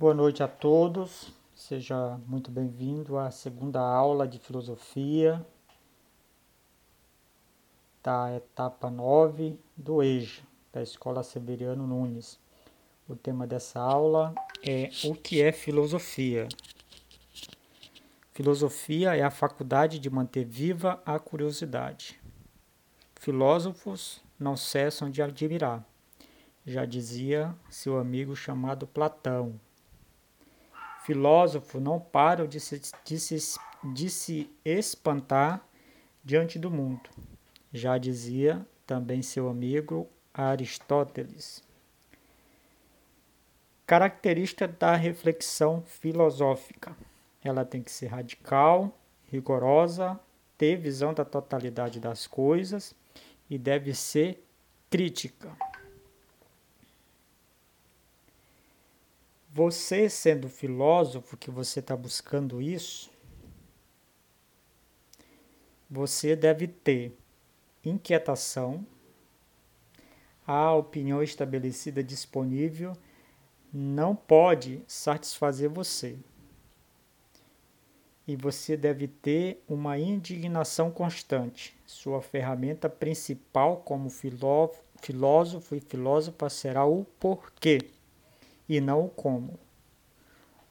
Boa noite a todos, seja muito bem-vindo à segunda aula de filosofia da etapa 9 do EJA, da Escola Severiano Nunes. O tema dessa aula é o que é filosofia. Filosofia é a faculdade de manter viva a curiosidade. Filósofos não cessam de admirar, já dizia seu amigo chamado Platão filósofos não param de se, de, se, de se espantar diante do mundo. Já dizia também seu amigo Aristóteles. Característica da reflexão filosófica. Ela tem que ser radical, rigorosa, ter visão da totalidade das coisas e deve ser crítica. Você, sendo filósofo, que você está buscando isso, você deve ter inquietação, a opinião estabelecida disponível não pode satisfazer você. E você deve ter uma indignação constante. Sua ferramenta principal como filósofo e filósofa será o porquê e não o como.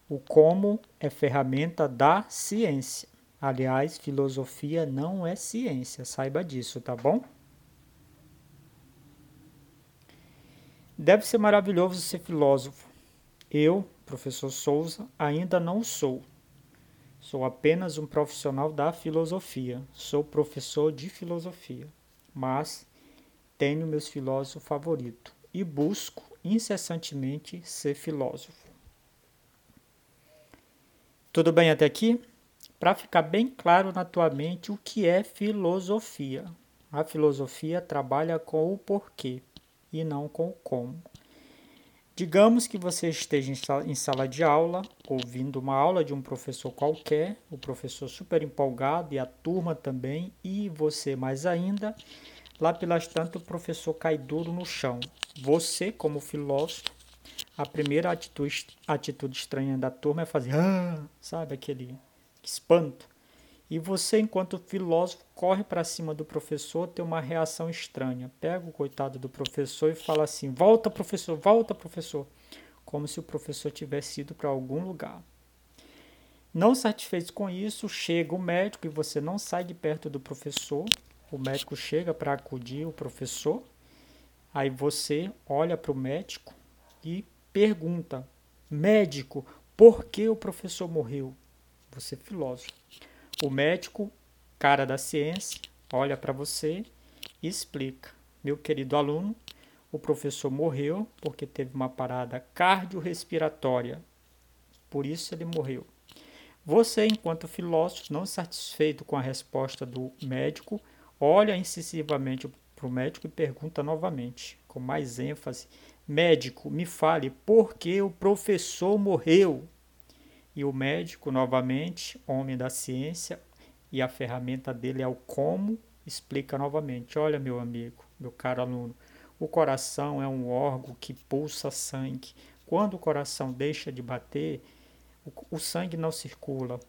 O como é ferramenta da ciência. Aliás, filosofia não é ciência, saiba disso, tá bom? Deve ser maravilhoso ser filósofo. Eu, professor Souza, ainda não sou. Sou apenas um profissional da filosofia. Sou professor de filosofia, mas tenho meus filósofos favoritos e busco incessantemente ser filósofo. Tudo bem até aqui? Para ficar bem claro na tua mente o que é filosofia. A filosofia trabalha com o porquê e não com o como. Digamos que você esteja em sala de aula, ouvindo uma aula de um professor qualquer, o professor super empolgado e a turma também, e você mais ainda, Lá pelas tantas, o professor cai duro no chão. Você, como filósofo, a primeira atitude, atitude estranha da turma é fazer, ah, sabe, aquele espanto. E você, enquanto filósofo, corre para cima do professor, tem uma reação estranha. Pega o coitado do professor e fala assim: volta, professor, volta, professor. Como se o professor tivesse ido para algum lugar. Não satisfeito com isso, chega o médico e você não sai de perto do professor, o médico chega para acudir o professor, aí você olha para o médico e pergunta: médico, por que o professor morreu? Você é filósofo. O médico, cara da ciência, olha para você e explica: meu querido aluno, o professor morreu porque teve uma parada cardiorrespiratória. Por isso ele morreu. Você, enquanto filósofo, não satisfeito com a resposta do médico, olha incisivamente para o médico e pergunta novamente, com mais ênfase: Médico, me fale por que o professor morreu? E o médico, novamente, homem da ciência, e a ferramenta dele é o como, explica novamente: Olha, meu amigo, meu caro aluno, o coração é um órgão que pulsa sangue. Quando o coração deixa de bater, o, sangue não circula.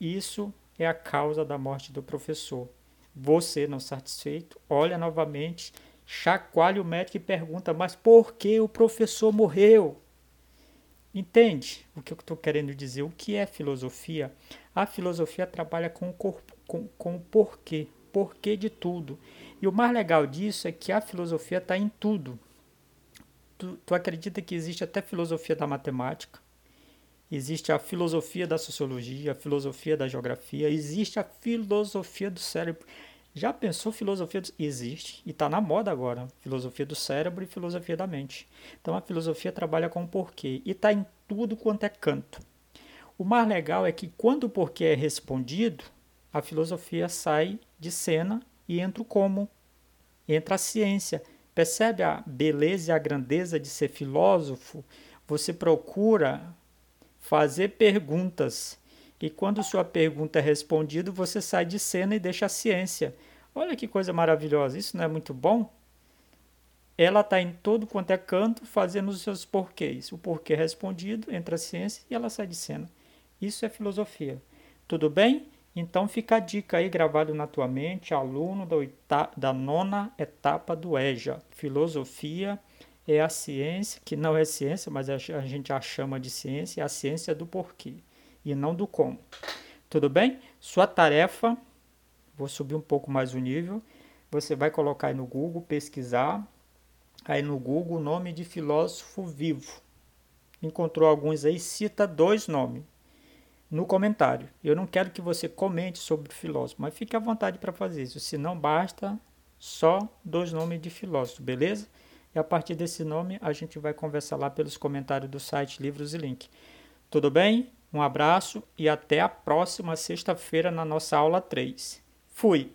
Isso é a causa da morte do professor. Você, não satisfeito, olha novamente, chacoalha o médico e pergunta: Mas por que o professor morreu? Entende o que eu estou querendo dizer? O que é filosofia? A filosofia trabalha com o, corpo, com, com o porquê, porquê de tudo. E o mais legal disso é que a filosofia está em tudo. Tu, tu acredita que existe até filosofia da matemática? Existe a filosofia da sociologia, a filosofia da geografia, existe a filosofia do cérebro. Já pensou filosofia? Do... Existe e está na moda agora. Filosofia do cérebro e filosofia da mente. Então a filosofia trabalha com o porquê e está em tudo quanto é canto. O mais legal é que quando o porquê é respondido, a filosofia sai de cena e entra o como, entra a ciência. Percebe a beleza e a grandeza de ser filósofo? Você procura fazer perguntas. E quando sua pergunta é respondida, você sai de cena e deixa a ciência. Olha que coisa maravilhosa, isso não é muito bom? ela está em todo quanto é canto fazendo os seus porquês. O porquê respondido entra a ciência e ela sai de cena. Isso é filosofia. Tudo bem? Então fica a dica aí gravado na tua mente, aluno da, oita da nona etapa do EJA. Filosofia é a ciência, que não é ciência, mas a gente a chama de ciência, é a ciência do porquê e não do como. Tudo bem? Sua tarefa, vou subir um pouco mais o nível, você vai colocar aí no Google, pesquisar, aí no Google o nome de filósofo vivo. Encontrou alguns aí, cita dois nomes no comentário. Eu não quero que você comente sobre filósofo, mas fique à vontade para fazer isso. Se não basta só dois nomes de filósofo, beleza? E a partir desse nome a gente vai conversar lá pelos comentários do site Livros e Link. Tudo bem? Um abraço e até a próxima sexta-feira na nossa aula 3. Fui!